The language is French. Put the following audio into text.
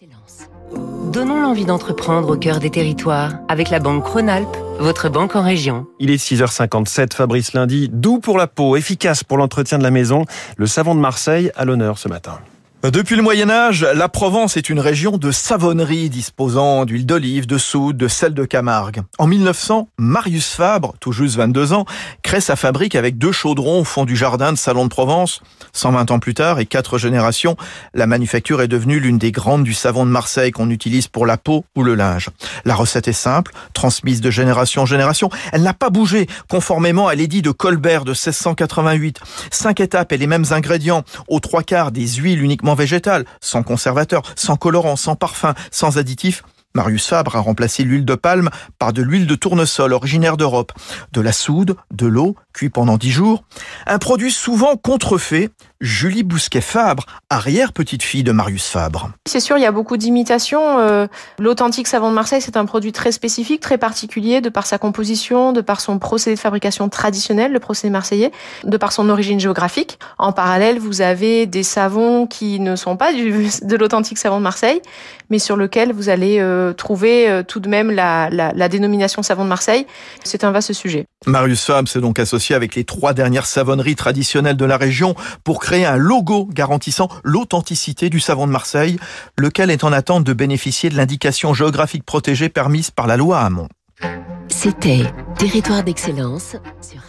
d'excellence. Donnons l'envie d'entreprendre au cœur des territoires avec la Banque Rhône-Alpes, votre banque en région. Il est 6h57, Fabrice Lundi, doux pour la peau, efficace pour l'entretien de la maison. Le savon de Marseille à l'honneur ce matin. Depuis le Moyen Âge, la Provence est une région de savonnerie disposant d'huile d'olive, de soude, de sel de Camargue. En 1900, Marius Fabre, tout juste 22 ans, crée sa fabrique avec deux chaudrons au fond du jardin de Salon de Provence. 120 ans plus tard et quatre générations, la manufacture est devenue l'une des grandes du savon de Marseille qu'on utilise pour la peau ou le linge. La recette est simple, transmise de génération en génération. Elle n'a pas bougé, conformément à l'édit de Colbert de 1688. Cinq étapes et les mêmes ingrédients, aux trois quarts des huiles uniquement végétal, sans conservateur, sans colorant, sans parfum, sans additifs. Marius Fabre a remplacé l'huile de palme par de l'huile de tournesol originaire d'Europe, de la soude, de l'eau, cuit pendant dix jours. Un produit souvent contrefait, Julie Bousquet-Fabre, arrière-petite-fille de Marius Fabre. C'est sûr, il y a beaucoup d'imitations. Euh, l'authentique savon de Marseille, c'est un produit très spécifique, très particulier, de par sa composition, de par son procédé de fabrication traditionnel, le procédé marseillais, de par son origine géographique. En parallèle, vous avez des savons qui ne sont pas du, de l'authentique savon de Marseille, mais sur lequel vous allez euh, trouver euh, tout de même la, la, la dénomination savon de Marseille. C'est un vaste sujet. Marius Fabre s'est donc associé avec les trois dernières savonneries traditionnelles de la région pour créer un logo garantissant l'authenticité du savon de Marseille, lequel est en attente de bénéficier de l'indication géographique protégée permise par la loi Hamon. C'était Territoire d'excellence sur